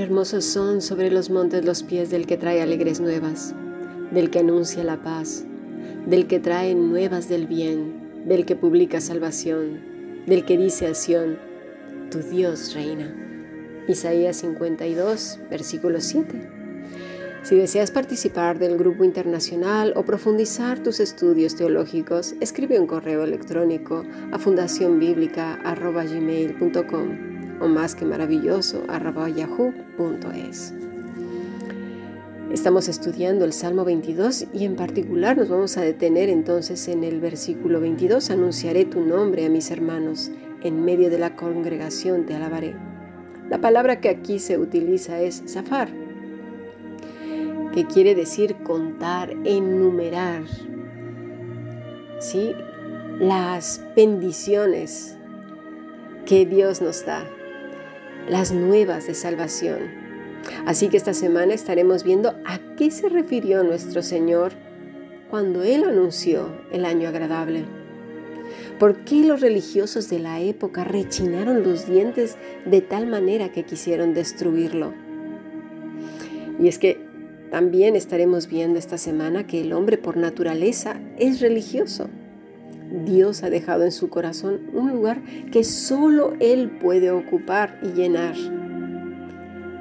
Hermosos son sobre los montes los pies del que trae alegres nuevas, del que anuncia la paz, del que trae nuevas del bien, del que publica salvación, del que dice a Sión, tu Dios reina. Isaías 52, versículo 7. Si deseas participar del grupo internacional o profundizar tus estudios teológicos, escribe un correo electrónico a fundacionbiblica.gmail.com o más que maravilloso yahoo.es. Estamos estudiando el Salmo 22 y en particular nos vamos a detener entonces en el versículo 22. Anunciaré tu nombre a mis hermanos, en medio de la congregación te alabaré. La palabra que aquí se utiliza es zafar que quiere decir contar, enumerar, ¿sí? las bendiciones que Dios nos da, las nuevas de salvación. Así que esta semana estaremos viendo a qué se refirió nuestro Señor cuando Él anunció el año agradable. ¿Por qué los religiosos de la época rechinaron los dientes de tal manera que quisieron destruirlo? Y es que también estaremos viendo esta semana que el hombre por naturaleza es religioso. Dios ha dejado en su corazón un lugar que solo Él puede ocupar y llenar.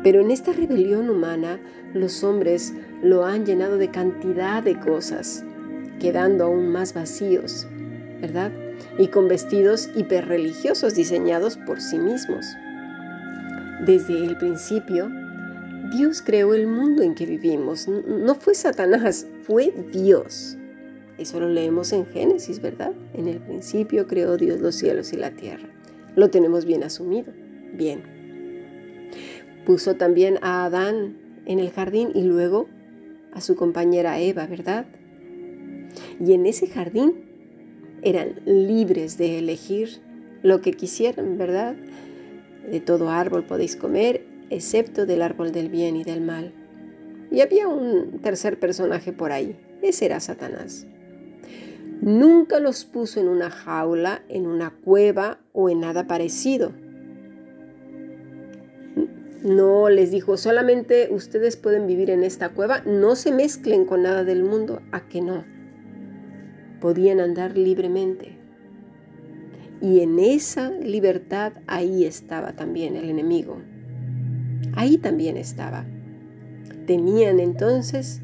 Pero en esta rebelión humana, los hombres lo han llenado de cantidad de cosas, quedando aún más vacíos, ¿verdad? Y con vestidos hiperreligiosos diseñados por sí mismos. Desde el principio, Dios creó el mundo en que vivimos. No fue Satanás, fue Dios. Eso lo leemos en Génesis, ¿verdad? En el principio creó Dios los cielos y la tierra. Lo tenemos bien asumido. Bien. Puso también a Adán en el jardín y luego a su compañera Eva, ¿verdad? Y en ese jardín eran libres de elegir lo que quisieran, ¿verdad? De todo árbol podéis comer excepto del árbol del bien y del mal. Y había un tercer personaje por ahí, ese era Satanás. Nunca los puso en una jaula, en una cueva o en nada parecido. No les dijo, solamente ustedes pueden vivir en esta cueva, no se mezclen con nada del mundo, a que no. Podían andar libremente. Y en esa libertad ahí estaba también el enemigo ahí también estaba. Tenían entonces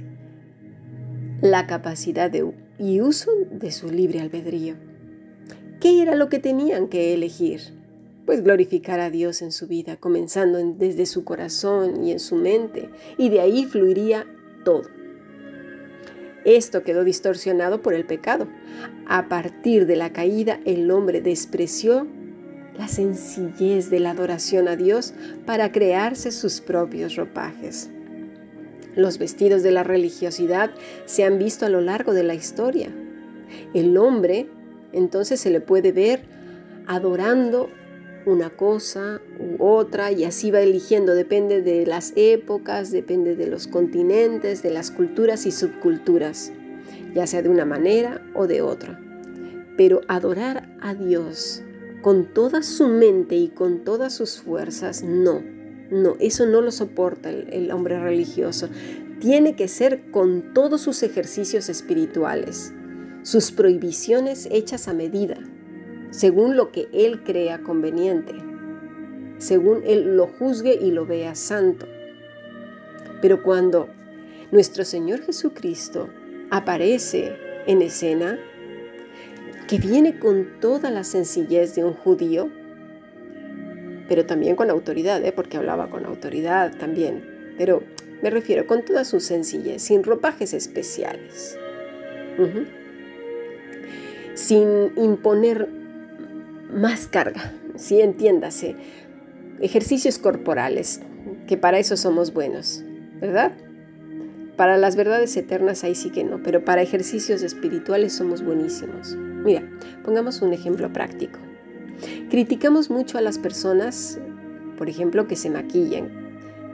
la capacidad de, y uso de su libre albedrío. ¿Qué era lo que tenían que elegir? Pues glorificar a Dios en su vida, comenzando desde su corazón y en su mente, y de ahí fluiría todo. Esto quedó distorsionado por el pecado. A partir de la caída, el hombre despreció la sencillez de la adoración a Dios para crearse sus propios ropajes. Los vestidos de la religiosidad se han visto a lo largo de la historia. El hombre entonces se le puede ver adorando una cosa u otra y así va eligiendo, depende de las épocas, depende de los continentes, de las culturas y subculturas, ya sea de una manera o de otra. Pero adorar a Dios con toda su mente y con todas sus fuerzas, no, no, eso no lo soporta el, hombre religioso. Tiene que ser con todos sus ejercicios espirituales, sus prohibiciones hechas a medida, según lo que él crea conveniente, según él lo juzgue y lo vea santo. Pero cuando nuestro Señor Jesucristo aparece en escena, que viene con toda la sencillez de un judío, pero también con autoridad, ¿eh? porque hablaba con autoridad también, pero me refiero con toda su sencillez, sin ropajes especiales, sin imponer más carga, si entiéndase, ejercicios corporales, que para eso somos buenos, ¿verdad? Para las verdades eternas ahí sí que no, pero para ejercicios espirituales somos buenísimos. Mira, pongamos un ejemplo práctico. Criticamos mucho a las personas, por ejemplo, que se maquillan,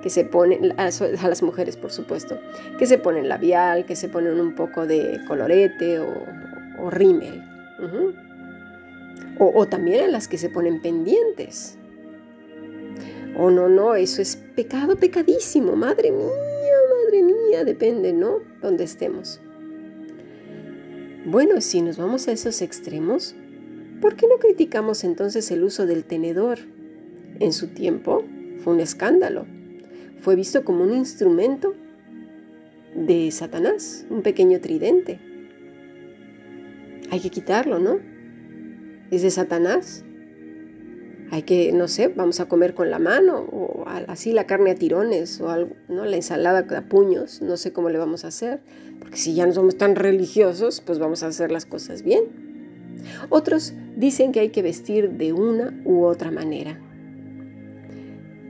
que se ponen, a las mujeres por supuesto, que se ponen labial, que se ponen un poco de colorete o, rímel. o, o también a las que se ponen pendientes. Oh, no, no, eso es pecado, pecadísimo. Madre mía, madre mía, depende, ¿no? Donde estemos. Bueno, si nos vamos a esos extremos, ¿por qué no criticamos entonces el uso del tenedor? En su tiempo fue un escándalo. Fue visto como un instrumento de Satanás, un pequeño tridente. Hay que quitarlo, ¿no? Es de Satanás. Hay que, no sé, vamos a comer con la mano, o así la carne a tirones, o algo, ¿no? La ensalada a puños, no sé cómo le vamos a hacer, porque si ya no somos tan religiosos, pues vamos a hacer las cosas bien. Otros dicen que hay que vestir de una u otra manera.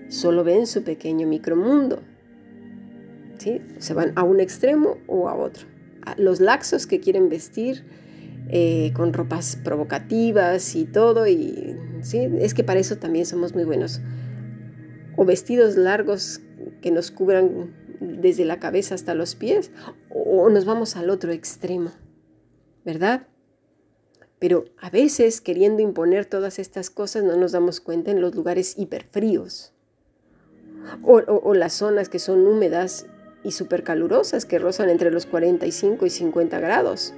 Solo ven su pequeño micromundo, se van a un extremo o a otro. Los laxos que quieren vestir eh, con ropas provocativas y todo, y ¿sí? es que para eso también somos muy buenos. O vestidos largos que nos cubran desde la cabeza hasta los pies, o nos vamos al otro extremo, ¿verdad? Pero a veces, queriendo imponer todas estas cosas, no nos damos cuenta en los lugares hiperfríos. O, las zonas que son húmedas y supercalurosas que rozan entre los 45 y 50 grados.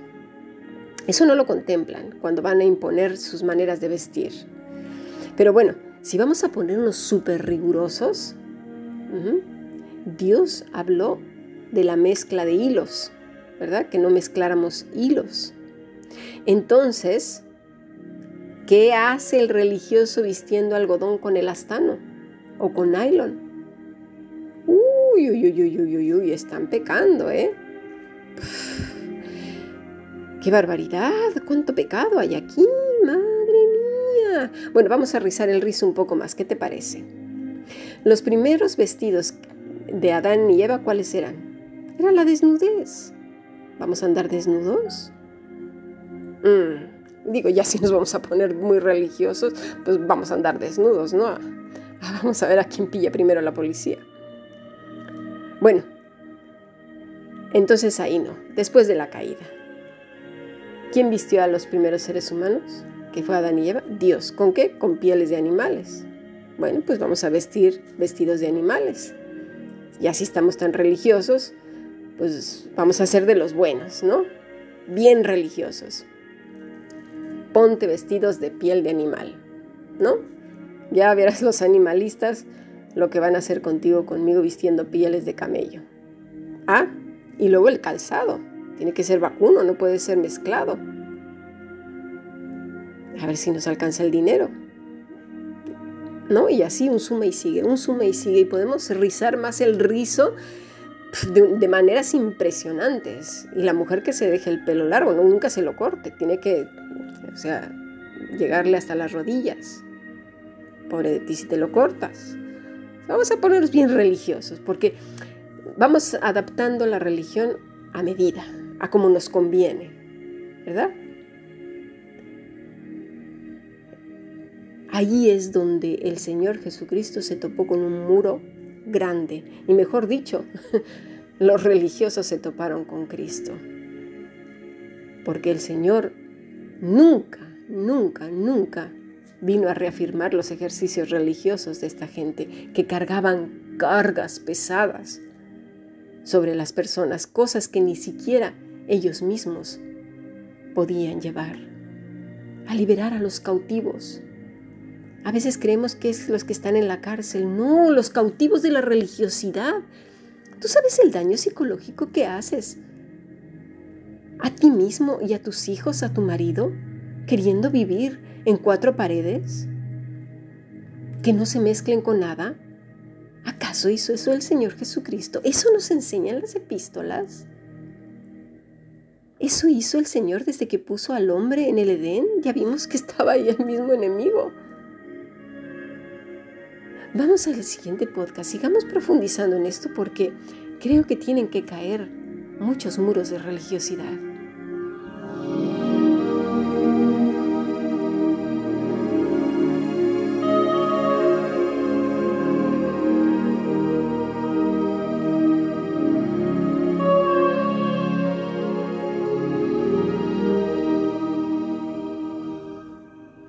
Eso no lo contemplan cuando van a imponer sus maneras de vestir. Pero bueno, si vamos a ponernos súper rigurosos, Dios habló de la mezcla de hilos, ¿verdad? Que no mezcláramos hilos. Entonces, ¿qué hace el religioso vistiendo algodón con el astano o con nylon? Uy, uy, uy, uy, uy, uy, están pecando, ¿eh? ¡Qué barbaridad! ¿Cuánto pecado hay aquí? ¡Madre mía! Bueno, vamos a rizar el rizo un poco más. ¿Qué te parece? Los primeros vestidos de Adán y Eva, ¿cuáles eran? Era la desnudez. ¿Vamos a andar desnudos? Mm, digo, ya si nos vamos a poner muy religiosos, pues vamos a andar desnudos, ¿no? Ah, vamos a ver a quién pilla primero la policía. Bueno, entonces ahí no, después de la caída. ¿Quién vistió a los primeros seres humanos? Que fue Adán y Eva. Dios. ¿Con qué? Con pieles de animales. Bueno, pues vamos a vestir vestidos de animales. Ya si estamos tan religiosos, pues vamos a ser de los buenos, ¿no? Bien religiosos. Ponte vestidos de piel de animal, ¿no? Ya verás los animalistas lo que van a hacer contigo, conmigo, vistiendo pieles de camello. Ah, y luego el calzado. Tiene que ser vacuno, no puede ser mezclado. A ver si nos alcanza el dinero. ¿No? Y así un suma y sigue, un suma y sigue. Y podemos rizar más el rizo de, maneras impresionantes. Y la mujer que se deje el pelo largo, no, nunca se lo corte. Tiene que, o sea, llegarle hasta las rodillas. Pobre de ti si te lo cortas. Vamos a ponernos bien religiosos, porque vamos adaptando la religión a medida, a como nos conviene, ¿verdad? Allí es donde el Señor Jesucristo se topó con un muro grande, y mejor dicho, los religiosos se toparon con Cristo. Porque el Señor nunca, nunca, nunca vino a reafirmar los ejercicios religiosos de esta gente que cargaban cargas pesadas sobre las personas, cosas que ni siquiera ellos mismos podían llevar, a liberar a los cautivos. A veces creemos que es los que están en la cárcel, no, los cautivos de la religiosidad. ¿Tú sabes el daño psicológico que haces a ti mismo y a tus hijos, a tu marido, queriendo vivir en cuatro paredes? ¿Que no se mezclen con nada? ¿Acaso hizo eso el Señor Jesucristo? ¿Eso nos enseñan las epístolas? ¿Eso hizo el Señor desde que puso al hombre en el Edén? Ya vimos que estaba ahí el mismo enemigo. Vamos al siguiente podcast, sigamos profundizando en esto porque creo que tienen que caer muchos muros de religiosidad.